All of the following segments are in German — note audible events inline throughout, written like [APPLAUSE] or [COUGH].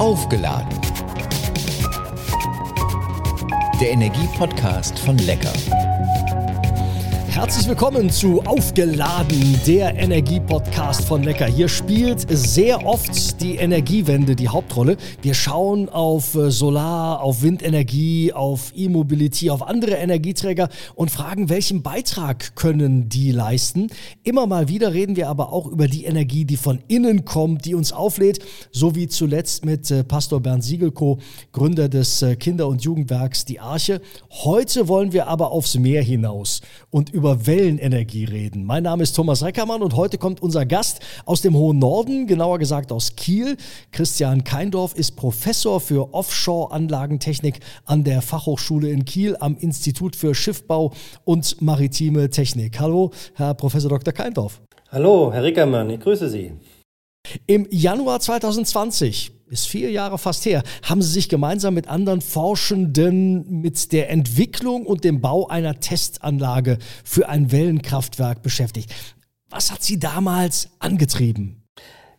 Aufgeladen. Der Energie-Podcast von Lecker. Herzlich willkommen zu Aufgeladen, der Energie-Podcast von Lecker. Hier spielt sehr oft die Energiewende die Hauptrolle. Wir schauen auf äh, Solar, auf Windenergie, auf E-Mobility, auf andere Energieträger und fragen, welchen Beitrag können die leisten. Immer mal wieder reden wir aber auch über die Energie, die von innen kommt, die uns auflädt, so wie zuletzt mit äh, Pastor Bernd Siegelko, Gründer des äh, Kinder- und Jugendwerks Die Arche. Heute wollen wir aber aufs Meer hinaus und über über Wellenenergie reden. Mein Name ist Thomas Reckermann und heute kommt unser Gast aus dem hohen Norden, genauer gesagt aus Kiel. Christian Keindorf ist Professor für Offshore-Anlagentechnik an der Fachhochschule in Kiel am Institut für Schiffbau und maritime Technik. Hallo, Herr Professor Dr. Keindorf. Hallo, Herr Reckermann, ich grüße Sie. Im Januar 2020 ist vier Jahre fast her, haben sie sich gemeinsam mit anderen Forschenden mit der Entwicklung und dem Bau einer Testanlage für ein Wellenkraftwerk beschäftigt. Was hat sie damals angetrieben?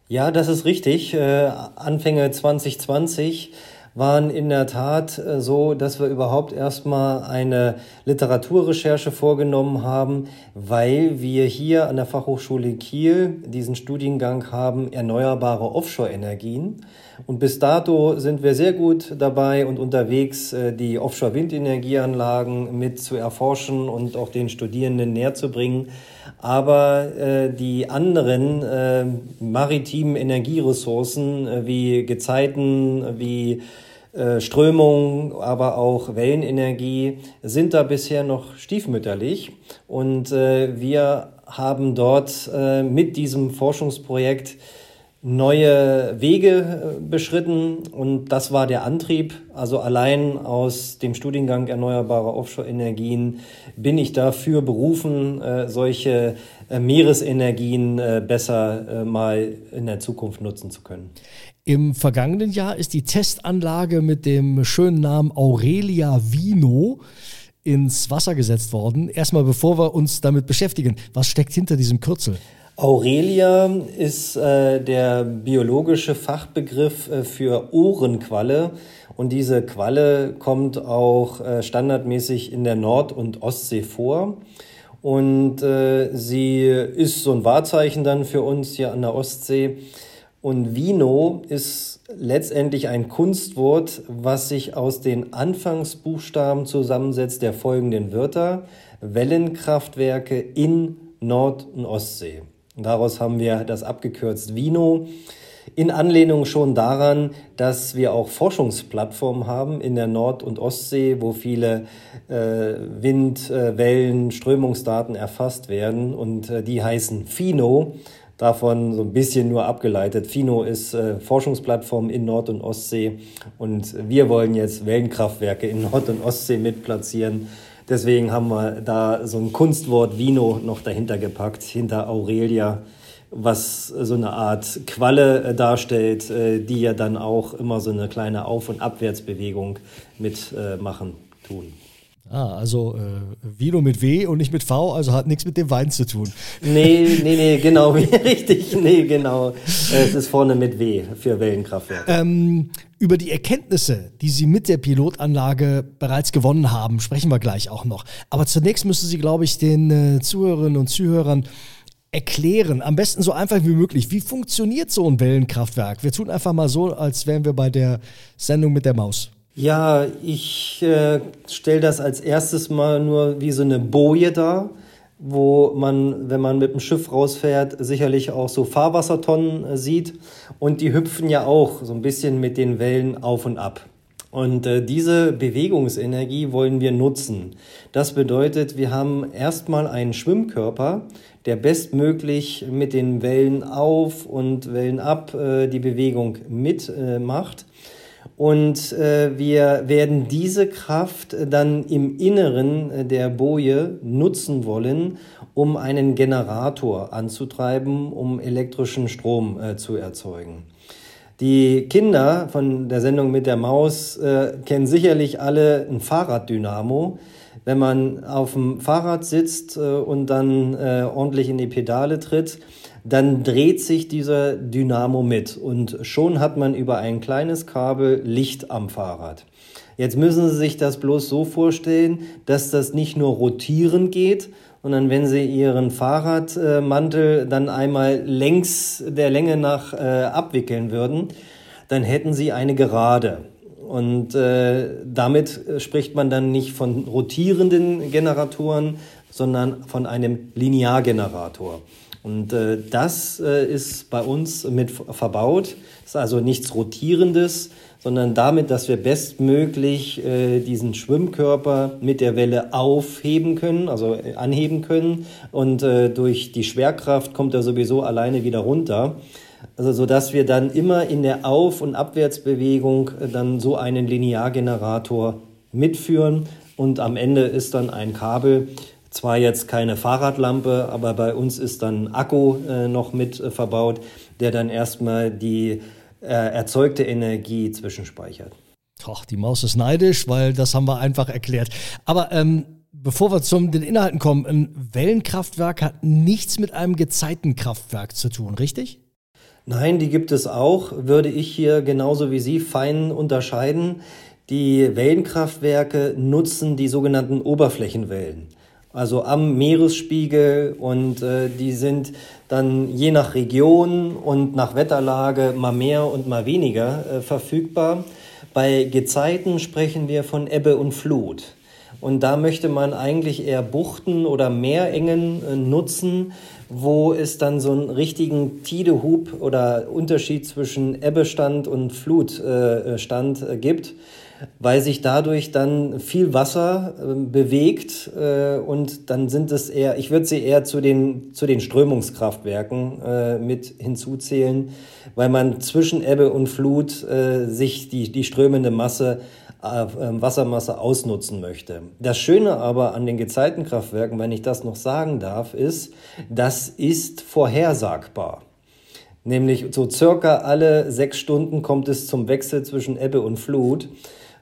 Ja, das ist richtig. Äh, Anfänge 2020 waren in der Tat äh, so, dass wir überhaupt erstmal eine Literaturrecherche vorgenommen haben, weil wir hier an der Fachhochschule Kiel diesen Studiengang haben Erneuerbare Offshore-Energien. Und bis dato sind wir sehr gut dabei und unterwegs, äh, die Offshore-Windenergieanlagen mit zu erforschen und auch den Studierenden näher zu bringen. Aber äh, die anderen äh, maritimen Energieressourcen äh, wie Gezeiten, wie äh, Strömung, aber auch Wellenenergie sind da bisher noch stiefmütterlich. Und äh, wir haben dort mit diesem Forschungsprojekt neue Wege äh, beschritten und das war der Antrieb. Also allein aus dem Studiengang Erneuerbare Offshore-Energien bin ich dafür berufen, äh, solche äh, Meeresenergien besser mal in der Zukunft nutzen zu können. Im vergangenen Jahr ist die Testanlage mit dem schönen Namen Aurelia Vino ins Wasser gesetzt worden. Erstmal, bevor wir uns damit beschäftigen, was steckt hinter diesem Kürzel? Aurelia ist äh, der biologische Fachbegriff äh, für Ohrenqualle und diese Qualle kommt auch äh, standardmäßig in der Nord- und Ostsee vor. Und äh, sie ist so ein Wahrzeichen dann für uns hier an der Ostsee. Und Vino ist letztendlich ein Kunstwort, was sich aus den Anfangsbuchstaben zusammensetzt der folgenden Wörter. Wellenkraftwerke in Nord- und Ostsee. Daraus haben wir das abgekürzt Vino. In Anlehnung schon daran, dass wir auch Forschungsplattformen haben in der Nord- und Ostsee, wo viele äh, Wind-, äh, Wellen-, Strömungsdaten erfasst werden und äh, die heißen FINO. Davon so ein bisschen nur abgeleitet. FINO ist äh, Forschungsplattform in Nord- und Ostsee und wir wollen jetzt Wellenkraftwerke in Nord- und Ostsee mitplatzieren. Deswegen haben wir da so ein Kunstwort Vino noch dahinter gepackt, hinter Aurelia, was so eine Art Qualle äh, darstellt, äh, die ja dann auch immer so eine kleine Auf- und Abwärtsbewegung mitmachen, äh, tun. Ah, also äh, Vino mit W und nicht mit V, also hat nichts mit dem Wein zu tun. Nee, [LAUGHS] nee, nee, genau, [LAUGHS] richtig, nee, genau. Es ist vorne mit W für Wellenkraftwerk. Ähm, über die Erkenntnisse, die Sie mit der Pilotanlage bereits gewonnen haben, sprechen wir gleich auch noch. Aber zunächst müssen Sie, glaube ich, den äh, Zuhörerinnen und Zuhörern erklären, am besten so einfach wie möglich. Wie funktioniert so ein Wellenkraftwerk? Wir tun einfach mal so, als wären wir bei der Sendung mit der Maus. Ja, ich äh, stelle das als erstes mal nur wie so eine Boje dar, wo man, wenn man mit dem Schiff rausfährt, sicherlich auch so Fahrwassertonnen äh, sieht. Und die hüpfen ja auch so ein bisschen mit den Wellen auf und ab. Und äh, diese Bewegungsenergie wollen wir nutzen. Das bedeutet, wir haben erstmal einen Schwimmkörper, der bestmöglich mit den Wellen auf und Wellen ab äh, die Bewegung mitmacht. Und äh, wir werden diese Kraft dann im Inneren äh, der Boje nutzen wollen, um einen Generator anzutreiben, um elektrischen Strom äh, zu erzeugen. Die Kinder von der Sendung mit der Maus äh, kennen sicherlich alle ein Fahrraddynamo. Wenn man auf dem Fahrrad sitzt äh, und dann äh, ordentlich in die Pedale tritt, dann dreht sich dieser Dynamo mit und schon hat man über ein kleines Kabel Licht am Fahrrad. Jetzt müssen Sie sich das bloß so vorstellen, dass das nicht nur rotieren geht, sondern wenn Sie Ihren Fahrradmantel dann einmal längs der Länge nach äh, abwickeln würden, dann hätten Sie eine Gerade. Und äh, damit spricht man dann nicht von rotierenden Generatoren, sondern von einem Lineargenerator. Und äh, das äh, ist bei uns mit verbaut. Das ist also nichts Rotierendes, sondern damit, dass wir bestmöglich äh, diesen Schwimmkörper mit der Welle aufheben können, also äh, anheben können. Und äh, durch die Schwerkraft kommt er sowieso alleine wieder runter. Also so dass wir dann immer in der Auf- und Abwärtsbewegung äh, dann so einen Lineargenerator mitführen und am Ende ist dann ein Kabel, zwar jetzt keine Fahrradlampe, aber bei uns ist dann Akku äh, noch mit äh, verbaut, der dann erstmal die äh, erzeugte Energie zwischenspeichert. Ach, die Maus ist neidisch, weil das haben wir einfach erklärt. Aber ähm, bevor wir zu den Inhalten kommen, ein Wellenkraftwerk hat nichts mit einem Gezeitenkraftwerk zu tun, richtig? Nein, die gibt es auch, würde ich hier genauso wie Sie fein unterscheiden. Die Wellenkraftwerke nutzen die sogenannten Oberflächenwellen also am Meeresspiegel und äh, die sind dann je nach Region und nach Wetterlage mal mehr und mal weniger äh, verfügbar. Bei Gezeiten sprechen wir von Ebbe und Flut. Und da möchte man eigentlich eher Buchten oder Meerengen äh, nutzen, wo es dann so einen richtigen Tidehub oder Unterschied zwischen Ebbestand und Flutstand äh, gibt weil sich dadurch dann viel Wasser äh, bewegt äh, und dann sind es eher, ich würde sie eher zu den, zu den Strömungskraftwerken äh, mit hinzuzählen, weil man zwischen Ebbe und Flut äh, sich die, die strömende Masse, äh, ähm, Wassermasse ausnutzen möchte. Das Schöne aber an den Gezeitenkraftwerken, wenn ich das noch sagen darf, ist, das ist vorhersagbar. Nämlich so circa alle sechs Stunden kommt es zum Wechsel zwischen Ebbe und Flut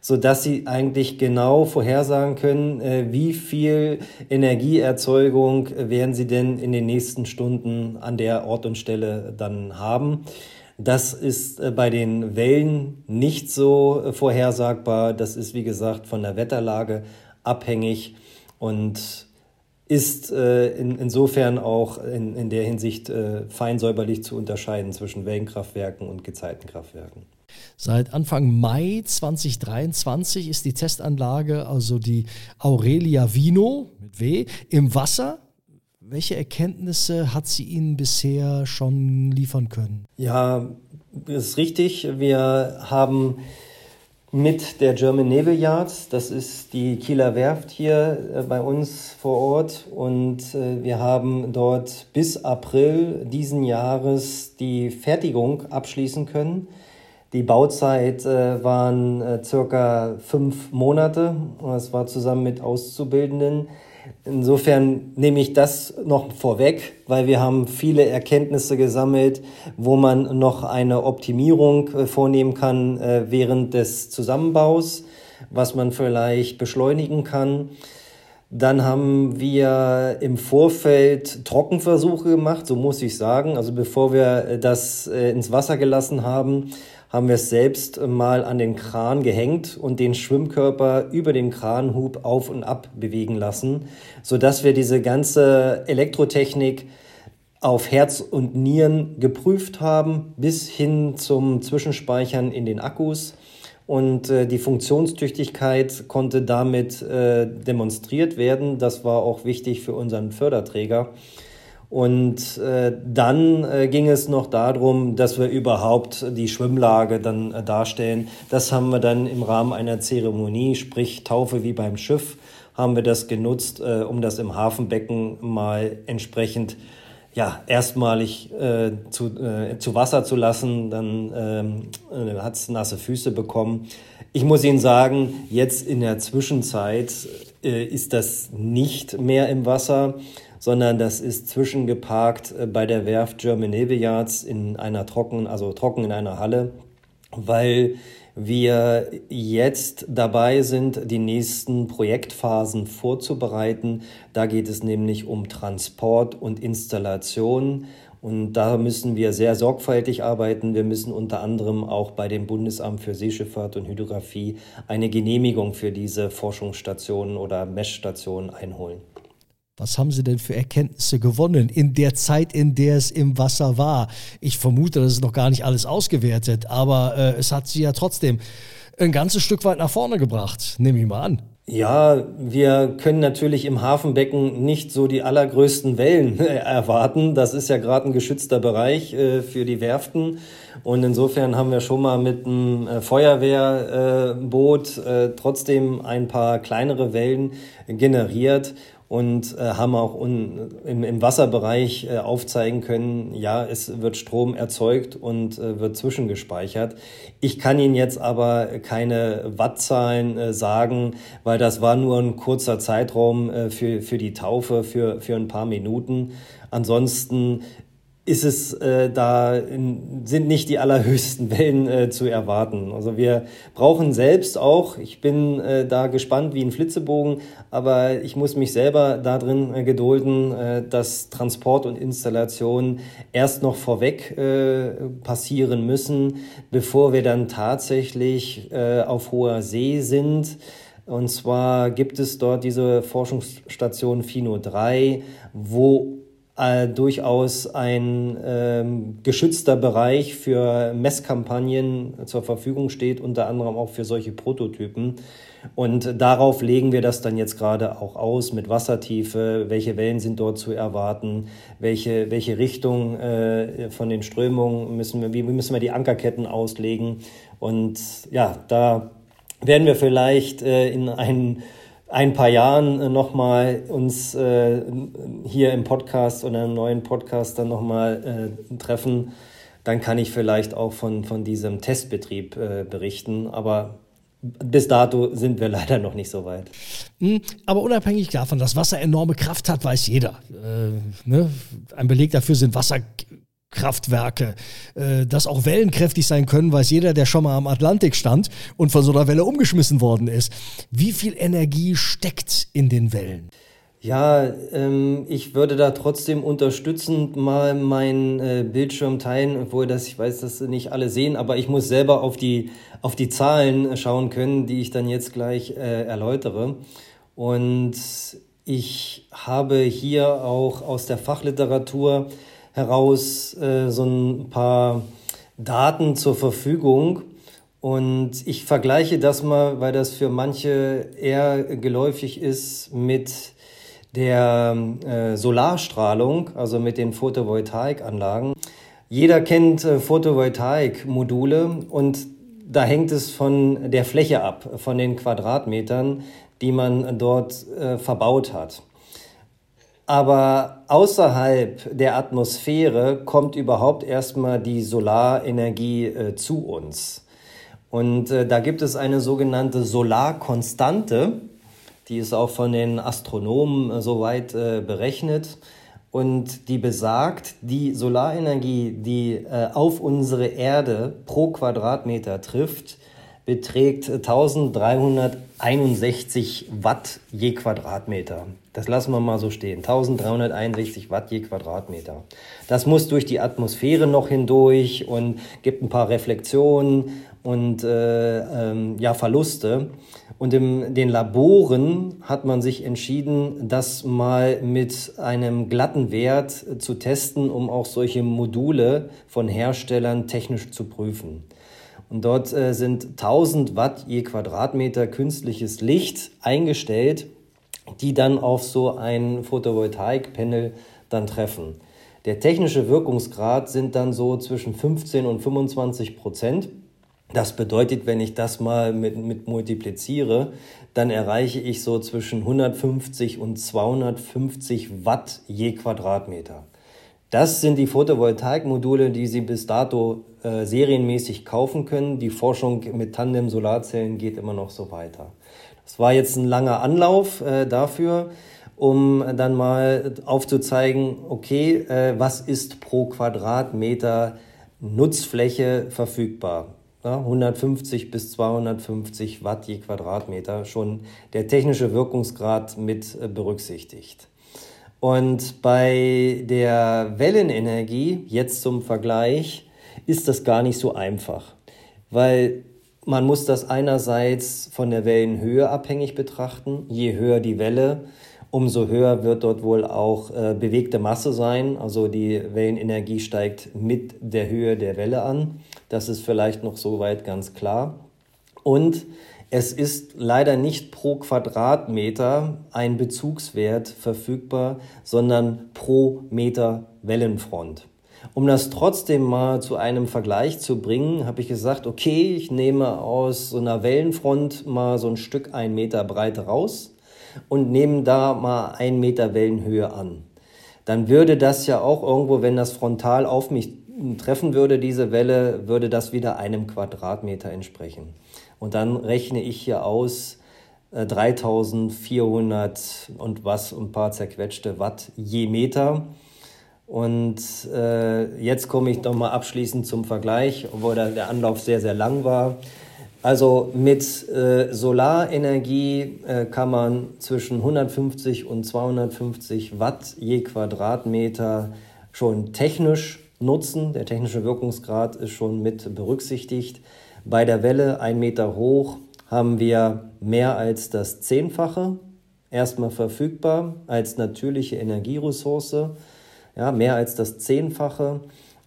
so dass sie eigentlich genau vorhersagen können, äh, wie viel Energieerzeugung werden sie denn in den nächsten Stunden an der Ort und Stelle dann haben. Das ist äh, bei den Wellen nicht so äh, vorhersagbar. Das ist, wie gesagt, von der Wetterlage abhängig und ist in, insofern auch in, in der Hinsicht fein säuberlich zu unterscheiden zwischen Wellenkraftwerken und Gezeitenkraftwerken. Seit Anfang Mai 2023 ist die Testanlage, also die Aurelia Vino mit W, im Wasser. Welche Erkenntnisse hat sie Ihnen bisher schon liefern können? Ja, das ist richtig. Wir haben mit der German Naval Yard, das ist die Kieler Werft hier äh, bei uns vor Ort, und äh, wir haben dort bis April diesen Jahres die Fertigung abschließen können. Die Bauzeit äh, waren äh, circa fünf Monate. Das war zusammen mit Auszubildenden. Insofern nehme ich das noch vorweg, weil wir haben viele Erkenntnisse gesammelt, wo man noch eine Optimierung äh, vornehmen kann äh, während des Zusammenbaus, was man vielleicht beschleunigen kann. Dann haben wir im Vorfeld Trockenversuche gemacht, so muss ich sagen. Also bevor wir äh, das ins Wasser gelassen haben, haben wir es selbst mal an den Kran gehängt und den Schwimmkörper über den Kranhub auf und ab bewegen lassen, sodass wir diese ganze Elektrotechnik auf Herz und Nieren geprüft haben, bis hin zum Zwischenspeichern in den Akkus. Und äh, die Funktionstüchtigkeit konnte damit äh, demonstriert werden. Das war auch wichtig für unseren Förderträger. Und äh, dann äh, ging es noch darum, dass wir überhaupt die Schwimmlage dann äh, darstellen. Das haben wir dann im Rahmen einer Zeremonie, sprich Taufe wie beim Schiff, haben wir das genutzt, äh, um das im Hafenbecken mal entsprechend ja, erstmalig äh, zu, äh, zu Wasser zu lassen. Dann ähm, äh, hat es nasse Füße bekommen. Ich muss Ihnen sagen, jetzt in der Zwischenzeit äh, ist das nicht mehr im Wasser sondern das ist zwischengeparkt äh, bei der Werft German Navy Yards in einer trockenen, also trocken in einer Halle, weil wir jetzt dabei sind, die nächsten Projektphasen vorzubereiten. Da geht es nämlich um Transport und Installation. Und da müssen wir sehr sorgfältig arbeiten. Wir müssen unter anderem auch bei dem Bundesamt für Seeschifffahrt und Hydrographie eine Genehmigung für diese Forschungsstationen oder Messstationen einholen. Was haben Sie denn für Erkenntnisse gewonnen in der Zeit, in der es im Wasser war? Ich vermute, das ist noch gar nicht alles ausgewertet, aber äh, es hat Sie ja trotzdem ein ganzes Stück weit nach vorne gebracht, nehme ich mal an. Ja, wir können natürlich im Hafenbecken nicht so die allergrößten Wellen erwarten. Das ist ja gerade ein geschützter Bereich äh, für die Werften. Und insofern haben wir schon mal mit einem äh, Feuerwehrboot äh, trotzdem ein paar kleinere Wellen generiert und äh, haben auch un, im, im Wasserbereich äh, aufzeigen können, ja, es wird Strom erzeugt und äh, wird zwischengespeichert. Ich kann Ihnen jetzt aber keine Wattzahlen äh, sagen, weil das war nur ein kurzer Zeitraum äh, für, für die Taufe, für, für ein paar Minuten. Ansonsten ist es äh, da in, sind nicht die allerhöchsten [LAUGHS] Wellen äh, zu erwarten. Also wir brauchen selbst auch, ich bin äh, da gespannt wie ein Flitzebogen, aber ich muss mich selber darin äh, gedulden, äh, dass Transport und Installation erst noch vorweg äh, passieren müssen, bevor wir dann tatsächlich äh, auf hoher See sind. Und zwar gibt es dort diese Forschungsstation FINO 3, wo äh, durchaus ein ähm, geschützter Bereich für Messkampagnen zur Verfügung steht, unter anderem auch für solche Prototypen. Und darauf legen wir das dann jetzt gerade auch aus mit Wassertiefe, welche Wellen sind dort zu erwarten, welche, welche Richtung äh, von den Strömungen müssen wir, wie müssen wir die Ankerketten auslegen. Und ja, da werden wir vielleicht äh, in einen ein paar Jahren äh, nochmal uns äh, hier im Podcast oder im neuen Podcast dann nochmal äh, treffen, dann kann ich vielleicht auch von, von diesem Testbetrieb äh, berichten. Aber bis dato sind wir [LAUGHS] leider noch nicht so weit. Hm, aber unabhängig davon, dass Wasser enorme Kraft hat, weiß jeder. Äh, ne? Ein Beleg dafür sind Wasser Kraftwerke, äh, dass auch Wellen kräftig sein können, weiß jeder, der schon mal am Atlantik stand und von so einer Welle umgeschmissen worden ist. Wie viel Energie steckt in den Wellen? Ja, ähm, ich würde da trotzdem unterstützend mal meinen äh, Bildschirm teilen, obwohl das, ich weiß, dass nicht alle sehen, aber ich muss selber auf die, auf die Zahlen schauen können, die ich dann jetzt gleich äh, erläutere. Und ich habe hier auch aus der Fachliteratur heraus äh, so ein paar Daten zur Verfügung. Und ich vergleiche das mal, weil das für manche eher geläufig ist mit der äh, Solarstrahlung, also mit den Photovoltaikanlagen. Jeder kennt äh, Photovoltaikmodule und da hängt es von der Fläche ab, von den Quadratmetern, die man dort äh, verbaut hat. Aber außerhalb der Atmosphäre kommt überhaupt erstmal die Solarenergie äh, zu uns. Und äh, da gibt es eine sogenannte Solarkonstante, die ist auch von den Astronomen äh, soweit äh, berechnet. Und die besagt, die Solarenergie, die äh, auf unsere Erde pro Quadratmeter trifft, beträgt 1361 Watt je Quadratmeter. Das lassen wir mal so stehen. 1361 Watt je Quadratmeter. Das muss durch die Atmosphäre noch hindurch und gibt ein paar Reflexionen und äh, ähm, ja, Verluste. Und in den Laboren hat man sich entschieden, das mal mit einem glatten Wert zu testen, um auch solche Module von Herstellern technisch zu prüfen. Und dort äh, sind 1000 Watt je Quadratmeter künstliches Licht eingestellt, die dann auf so ein Photovoltaikpanel dann treffen. Der technische Wirkungsgrad sind dann so zwischen 15 und 25 Prozent. Das bedeutet, wenn ich das mal mit, mit multipliziere, dann erreiche ich so zwischen 150 und 250 Watt je Quadratmeter. Das sind die Photovoltaikmodule, die Sie bis dato äh, serienmäßig kaufen können. Die Forschung mit Tandem-Solarzellen geht immer noch so weiter. Das war jetzt ein langer Anlauf äh, dafür, um dann mal aufzuzeigen, okay, äh, was ist pro Quadratmeter Nutzfläche verfügbar? Ja, 150 bis 250 Watt je Quadratmeter, schon der technische Wirkungsgrad mit äh, berücksichtigt. Und bei der Wellenenergie, jetzt zum Vergleich, ist das gar nicht so einfach, weil man muss das einerseits von der Wellenhöhe abhängig betrachten. Je höher die Welle, umso höher wird dort wohl auch äh, bewegte Masse sein. Also die Wellenenergie steigt mit der Höhe der Welle an. Das ist vielleicht noch soweit ganz klar. Und es ist leider nicht pro Quadratmeter ein Bezugswert verfügbar, sondern pro Meter Wellenfront. Um das trotzdem mal zu einem Vergleich zu bringen, habe ich gesagt, okay, ich nehme aus so einer Wellenfront mal so ein Stück ein Meter Breite raus und nehme da mal ein Meter Wellenhöhe an. Dann würde das ja auch irgendwo, wenn das frontal auf mich treffen würde, diese Welle, würde das wieder einem Quadratmeter entsprechen. Und dann rechne ich hier aus, 3400 äh, und was, ein paar zerquetschte Watt je Meter. Und äh, jetzt komme ich nochmal abschließend zum Vergleich, obwohl der, Anlauf sehr, sehr lang war. Also mit äh, Solarenergie äh, kann man zwischen 150 und 250 Watt je Quadratmeter schon technisch nutzen. Der technische Wirkungsgrad ist schon mit berücksichtigt. Bei der Welle ein Meter hoch haben wir mehr als das Zehnfache erstmal verfügbar als natürliche Energieressource. Ja, mehr als das Zehnfache.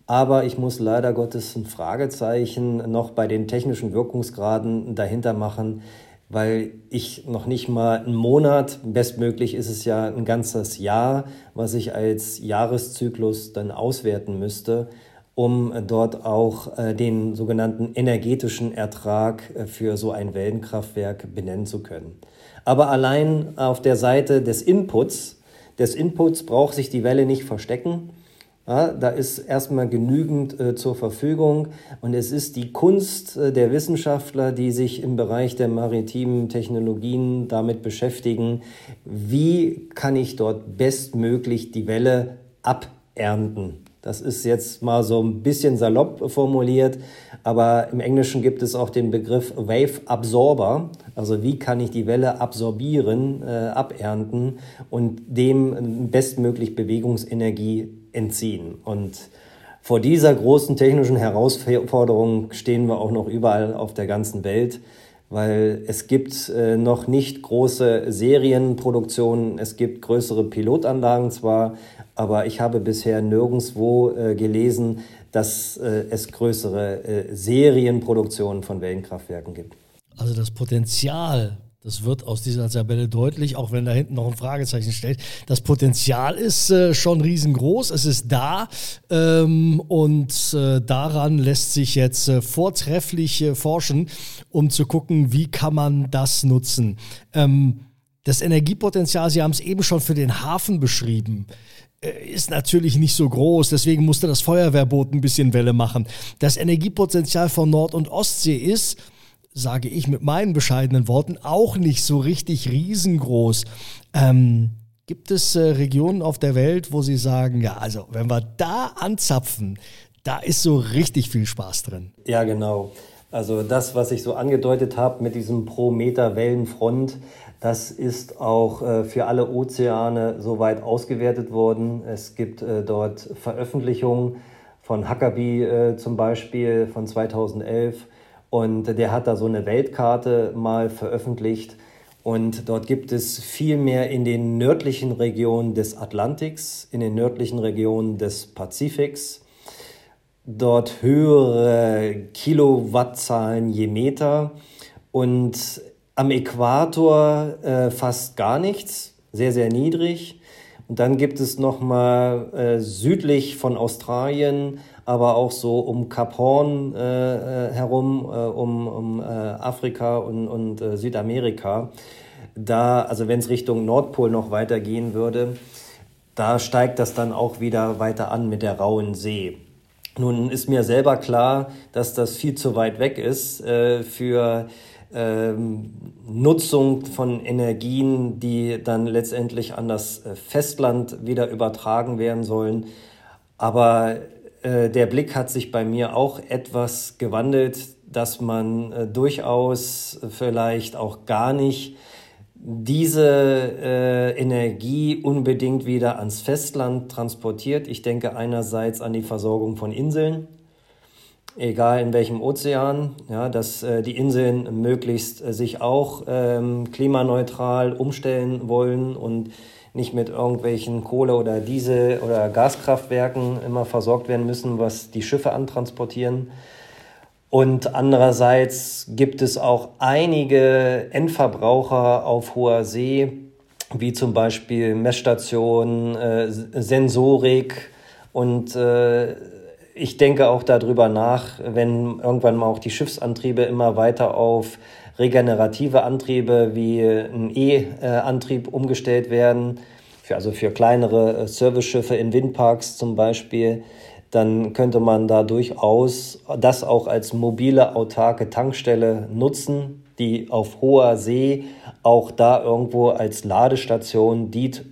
Aber ich muss leider Gottes ein Fragezeichen noch bei den technischen Wirkungsgraden dahinter machen, weil ich noch nicht mal einen Monat, bestmöglich ist es ja ein ganzes Jahr, was ich als Jahreszyklus dann auswerten müsste, um dort auch äh, den sogenannten energetischen Ertrag äh, für so ein Wellenkraftwerk benennen zu können. Aber allein auf der Seite des Inputs, des Inputs braucht sich die Welle nicht verstecken. Ja, da ist erstmal genügend äh, zur Verfügung und es ist die Kunst äh, der Wissenschaftler, die sich im Bereich der maritimen Technologien damit beschäftigen, wie kann ich dort bestmöglich die Welle abernten. Das ist jetzt mal so ein bisschen salopp formuliert, aber im Englischen gibt es auch den Begriff Wave Absorber. Also wie kann ich die Welle absorbieren, äh, abernten und dem bestmöglich Bewegungsenergie entziehen. Und vor dieser großen technischen Herausforderung stehen wir auch noch überall auf der ganzen Welt weil es gibt äh, noch nicht große Serienproduktionen, es gibt größere Pilotanlagen zwar, aber ich habe bisher nirgendwo äh, gelesen, dass äh, es größere äh, Serienproduktionen von Wellenkraftwerken gibt. Also das Potenzial, das wird aus dieser Tabelle deutlich, auch wenn da hinten noch ein Fragezeichen steht. Das Potenzial ist äh, schon riesengroß, es ist da ähm, und äh, daran lässt sich jetzt äh, vortrefflich forschen, um zu gucken, wie kann man das nutzen. Ähm, das Energiepotenzial, Sie haben es eben schon für den Hafen beschrieben. Äh, ist natürlich nicht so groß, deswegen musste das Feuerwehrboot ein bisschen Welle machen. Das Energiepotenzial von Nord- und Ostsee ist, sage ich mit meinen bescheidenen Worten, auch nicht so richtig riesengroß. Ähm, gibt es äh, Regionen auf der Welt, wo Sie sagen, ja, also wenn wir da anzapfen, da ist so richtig viel Spaß drin? Ja, genau. Also das, was ich so angedeutet habe mit diesem pro Meter Wellenfront, das ist auch äh, für alle Ozeane soweit ausgewertet worden. Es gibt äh, dort Veröffentlichungen von Huckabee äh, zum Beispiel von 2011 und der hat da so eine Weltkarte mal veröffentlicht. Und dort gibt es viel mehr in den nördlichen Regionen des Atlantiks, in den nördlichen Regionen des Pazifiks. Dort höhere Kilowattzahlen je Meter. Und am Äquator äh, fast gar nichts, sehr, sehr niedrig. Und dann gibt es nochmal äh, südlich von Australien, aber auch so um Kap Horn äh, äh herum, äh, um, um äh, Afrika und, und äh, Südamerika. Da, also wenn es Richtung Nordpol noch weitergehen würde, da steigt das dann auch wieder weiter an mit der rauen See. Nun ist mir selber klar, dass das viel zu weit weg ist äh, für Nutzung von Energien, die dann letztendlich an das äh, Festland wieder übertragen werden sollen. Aber äh, der Blick hat sich bei mir auch etwas gewandelt, dass man äh, durchaus vielleicht auch gar nicht diese äh, Energie unbedingt wieder ans Festland transportiert. Ich denke einerseits an die Versorgung von Inseln, egal in welchem Ozean, ja, dass äh, die Inseln möglichst äh, sich auch ähm, klimaneutral umstellen wollen und nicht mit irgendwelchen Kohle- oder Diesel- oder Gaskraftwerken immer versorgt werden müssen, was die Schiffe antransportieren. Und andererseits gibt es auch einige Endverbraucher auf hoher See, wie zum Beispiel Messstationen, äh, Sensorik. Und äh, ich denke auch darüber nach, wenn irgendwann mal auch die Schiffsantriebe immer weiter auf regenerative Antriebe wie ein E-Antrieb umgestellt werden, für, also für kleinere äh, Serviceschiffe in Windparks zum Beispiel, dann könnte man da durchaus das auch als mobile, autarke Tankstelle nutzen, die auf hoher See auch da irgendwo als Ladestation dient,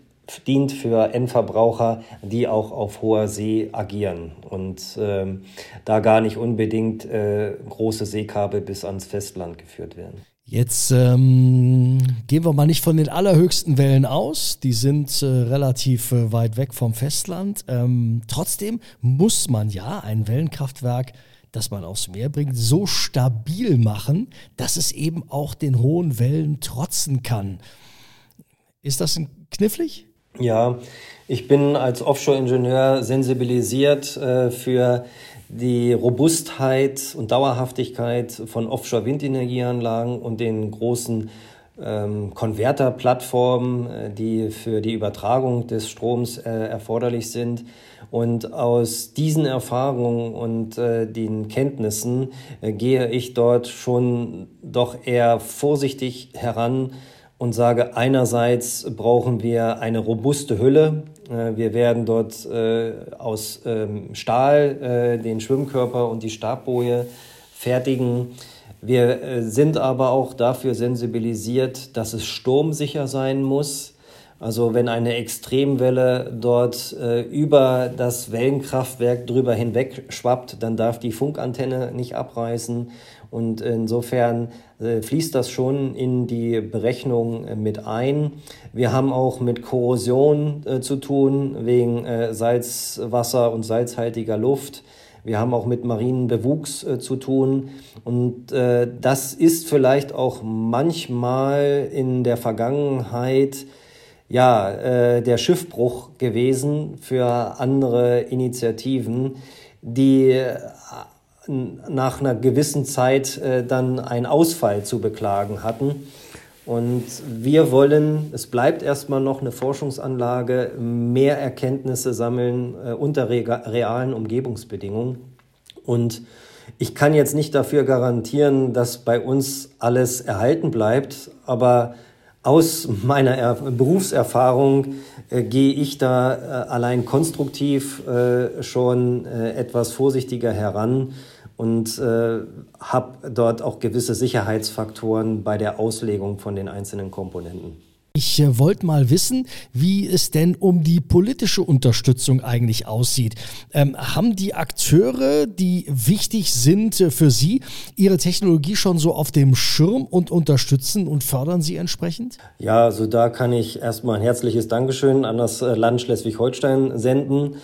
dient für Endverbraucher, die auch auf hoher See agieren und ähm, da gar nicht unbedingt äh, große Seekabel bis ans Festland geführt werden. Jetzt ähm, gehen wir mal nicht von den allerhöchsten Wellen aus. Die sind äh, relativ äh, weit weg vom Festland. Ähm, trotzdem muss man ja ein Wellenkraftwerk, das man aufs Meer bringt, so stabil machen, dass es eben auch den hohen Wellen trotzen kann. Ist das knifflig? Ja, ich bin als Offshore-Ingenieur sensibilisiert äh, für die Robustheit und Dauerhaftigkeit von Offshore-Windenergieanlagen und den großen ähm, Konverterplattformen, äh, die für die Übertragung des Stroms äh, erforderlich sind. Und aus diesen Erfahrungen und äh, den Kenntnissen äh, gehe ich dort schon doch eher vorsichtig heran und sage, einerseits brauchen wir eine robuste Hülle. Äh, wir werden dort äh, aus ähm, Stahl äh, den Schwimmkörper und die Stabboje fertigen. Wir sind aber auch dafür sensibilisiert, dass es sturmsicher sein muss. Also wenn eine Extremwelle dort über das Wellenkraftwerk drüber hinweg schwappt, dann darf die Funkantenne nicht abreißen. Und insofern äh, fließt das schon in die Berechnung äh, mit ein. Wir haben auch mit Korrosion äh, zu tun wegen Salzwasser und salzhaltiger Luft. Wir haben auch mit marinen Bewuchs äh, zu tun. Und äh, das ist vielleicht auch manchmal in der Vergangenheit ja, äh, der Schiffbruch gewesen für andere Initiativen, die nach einer gewissen Zeit äh, dann einen Ausfall zu beklagen hatten. Und wir wollen, es bleibt erstmal noch eine Forschungsanlage, mehr Erkenntnisse sammeln äh, unter realen Umgebungsbedingungen. Und ich kann jetzt nicht dafür garantieren, dass bei uns alles erhalten bleibt, aber aus meiner er Berufserfahrung äh, gehe ich da äh, allein konstruktiv äh, schon äh, etwas vorsichtiger heran und äh, habe dort auch gewisse Sicherheitsfaktoren bei der Auslegung von den einzelnen Komponenten. Ich äh, wollte mal wissen, wie es denn um die politische Unterstützung eigentlich aussieht. Ähm, haben die Akteure, die wichtig sind äh, für Sie, ihre Technologie schon so auf dem Schirm und unterstützen und fördern sie entsprechend? Ja, also da kann ich erstmal ein herzliches Dankeschön an das äh, Land Schleswig-Holstein senden.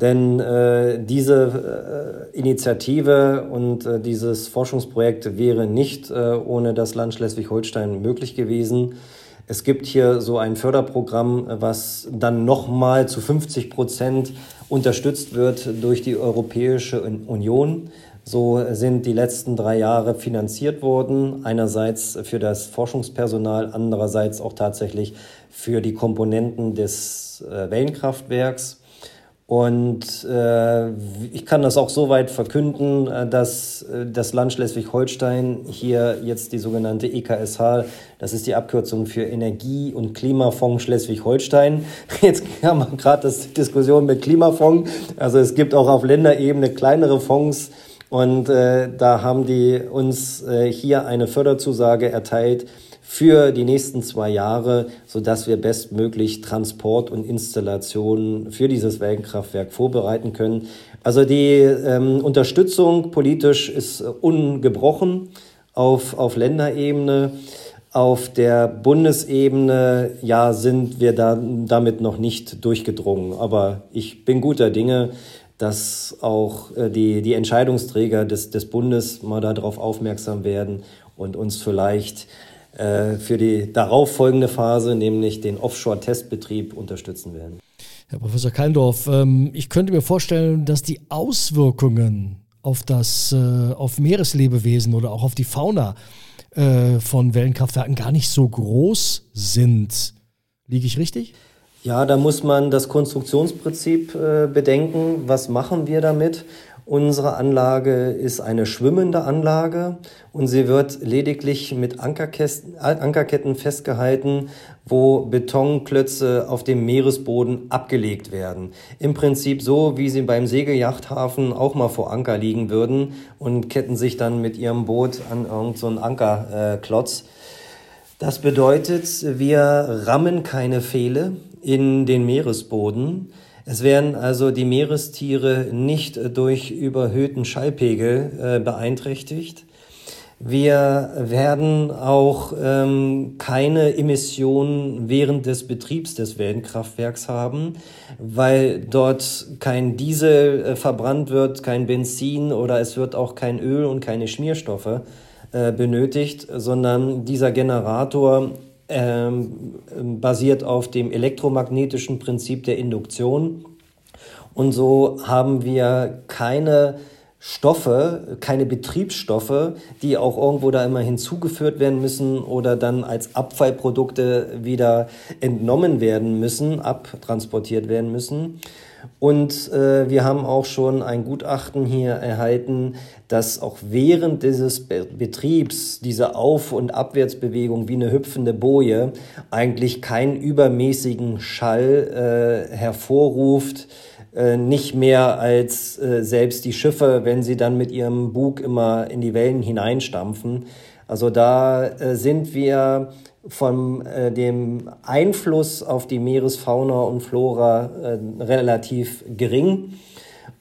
Denn äh, diese äh, Initiative und äh, dieses Forschungsprojekt wäre nicht äh, ohne das Land Schleswig-Holstein möglich gewesen. Es gibt hier so ein Förderprogramm, was dann nochmal zu 50 Prozent unterstützt wird durch die Europäische Union. So sind die letzten drei Jahre finanziert worden. Einerseits für das Forschungspersonal, andererseits auch tatsächlich für die Komponenten des äh, Wellenkraftwerks. Und äh, ich kann das auch so weit verkünden, äh, dass äh, das Land Schleswig-Holstein hier jetzt die sogenannte EKSH, das ist die Abkürzung für Energie- und Klimafonds Schleswig-Holstein. [LAUGHS] Jetzt haben wir gerade das Diskussion mit Klimafonds. Also es gibt auch auf Länderebene kleinere Fonds. Und äh, da haben die uns äh, hier eine Förderzusage erteilt, für die nächsten zwei Jahre, sodass wir bestmöglich Transport und Installationen für dieses Wellenkraftwerk vorbereiten können. Also die ähm, Unterstützung politisch ist ungebrochen auf, auf Länderebene. auf der Bundesebene, ja, sind wir da, damit noch nicht durchgedrungen. Aber ich bin guter Dinge, dass auch äh, die, die Entscheidungsträger des, des Bundes mal darauf aufmerksam werden und uns vielleicht äh, für die darauffolgende Phase, nämlich den Offshore-Testbetrieb, unterstützen werden. Herr Professor Keindorf, ähm, ich könnte mir vorstellen, dass die Auswirkungen auf das, äh, auf Meereslebewesen oder auch auf die Fauna äh, von Wellenkraftwerken gar nicht so groß sind. Liege ich richtig? Ja, da muss man das Konstruktionsprinzip äh, bedenken. Was machen wir damit? Unsere Anlage ist eine schwimmende Anlage und sie wird lediglich mit Ankerketten festgehalten, wo Betonklötze auf dem Meeresboden abgelegt werden. Im Prinzip so, wie sie beim Segelyachthafen auch mal vor Anker liegen würden und ketten sich dann mit ihrem Boot an irgendeinen so Ankerklotz. Das bedeutet, wir rammen keine Pfähle in den Meeresboden. Es werden also die Meerestiere nicht durch überhöhten Schallpegel äh, beeinträchtigt. Wir werden auch ähm, keine Emissionen während des Betriebs des Wellenkraftwerks haben, weil dort kein Diesel äh, verbrannt wird, kein Benzin oder es wird auch kein Öl und keine Schmierstoffe äh, benötigt, sondern dieser Generator ähm, basiert auf dem elektromagnetischen Prinzip der Induktion. Und so haben wir keine Stoffe, keine Betriebsstoffe, die auch irgendwo da immer hinzugeführt werden müssen oder dann als Abfallprodukte wieder entnommen werden müssen, abtransportiert werden müssen. Und äh, wir haben auch schon ein Gutachten hier erhalten, dass auch während dieses Be Betriebs diese Auf- und Abwärtsbewegung wie eine hüpfende Boje eigentlich keinen übermäßigen Schall äh, hervorruft, nicht mehr als äh, selbst die Schiffe, wenn sie dann mit ihrem Bug immer in die Wellen hineinstampfen. Also da äh, sind wir von äh, dem Einfluss auf die Meeresfauna und Flora äh, relativ gering.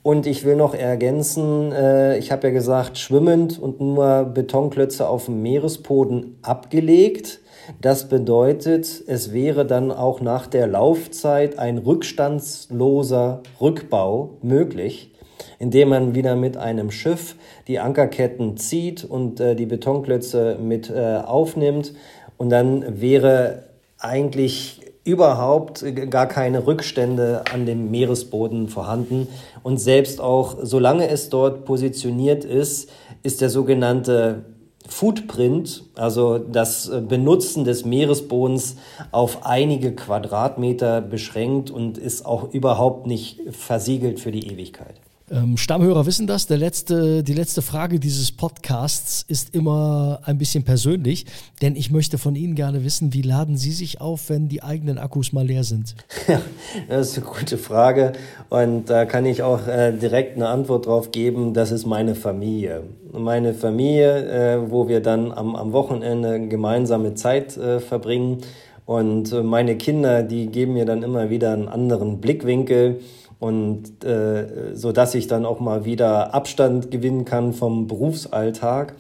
Und ich will noch ergänzen, äh, ich habe ja gesagt, schwimmend und nur Betonklötze auf dem Meeresboden abgelegt. Das bedeutet, es wäre dann auch nach der Laufzeit ein rückstandsloser Rückbau möglich, indem man wieder mit einem Schiff die Ankerketten zieht und äh, die Betonklötze mit äh, aufnimmt und dann wäre eigentlich überhaupt gar keine Rückstände an dem Meeresboden vorhanden. Und selbst auch, solange es dort positioniert ist, ist der sogenannte Footprint, also das Benutzen des Meeresbodens auf einige Quadratmeter beschränkt und ist auch überhaupt nicht versiegelt für die Ewigkeit. Ähm, Stammhörer wissen das. Letzte, die letzte Frage dieses Podcasts ist immer ein bisschen persönlich, denn ich möchte von Ihnen gerne wissen, wie laden Sie sich auf, wenn die eigenen Akkus mal leer sind? [LAUGHS] Ja, das ist eine gute Frage und da kann ich auch äh, direkt eine Antwort drauf geben. Das ist meine Familie. Meine Familie, äh, wo wir dann am, am Wochenende gemeinsame Zeit äh, verbringen und äh, meine Kinder, die geben mir dann immer wieder einen anderen Blickwinkel und äh, so dass ich dann auch mal wieder Abstand gewinnen kann vom Berufsalltag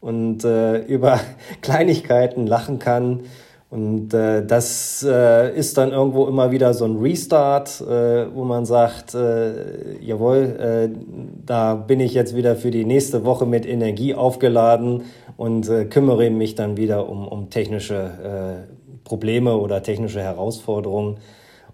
und äh, [LAUGHS] über Kleinigkeiten lachen kann. Und äh, das äh, ist dann irgendwo immer wieder so ein Restart, äh, wo man sagt, äh, jawohl, äh, da bin ich jetzt wieder für die nächste Woche mit Energie aufgeladen und äh, kümmere mich dann wieder um, um technische äh, Probleme oder technische Herausforderungen.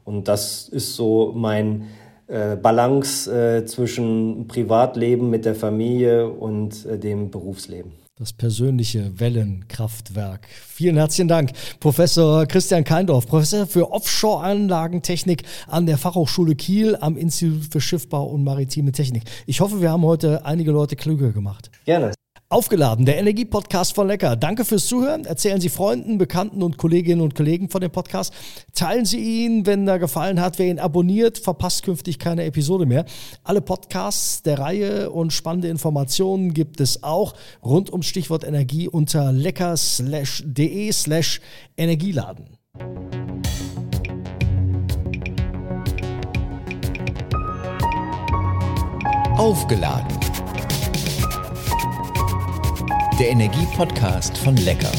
Und das ist so mein äh, Balance äh, zwischen Privatleben mit der Familie und äh, dem Berufsleben. Das persönliche Wellenkraftwerk. Vielen herzlichen Dank, Professor Christian Keindorf, Professor für Offshore-Anlagentechnik an der Fachhochschule Kiel am Institut für Schiffbau und Maritime Technik. Ich hoffe, wir haben heute einige Leute klüger gemacht. Gerne. Aufgeladen, der Energiepodcast von Lecker. Danke fürs Zuhören. Erzählen Sie Freunden, Bekannten und Kolleginnen und Kollegen von dem Podcast. Teilen Sie ihn, wenn er gefallen hat. Wer ihn abonniert, verpasst künftig keine Episode mehr. Alle Podcasts der Reihe und spannende Informationen gibt es auch rund ums Stichwort Energie unter lecker.de slash Energieladen. Aufgeladen der Energie-Podcast von Lecker.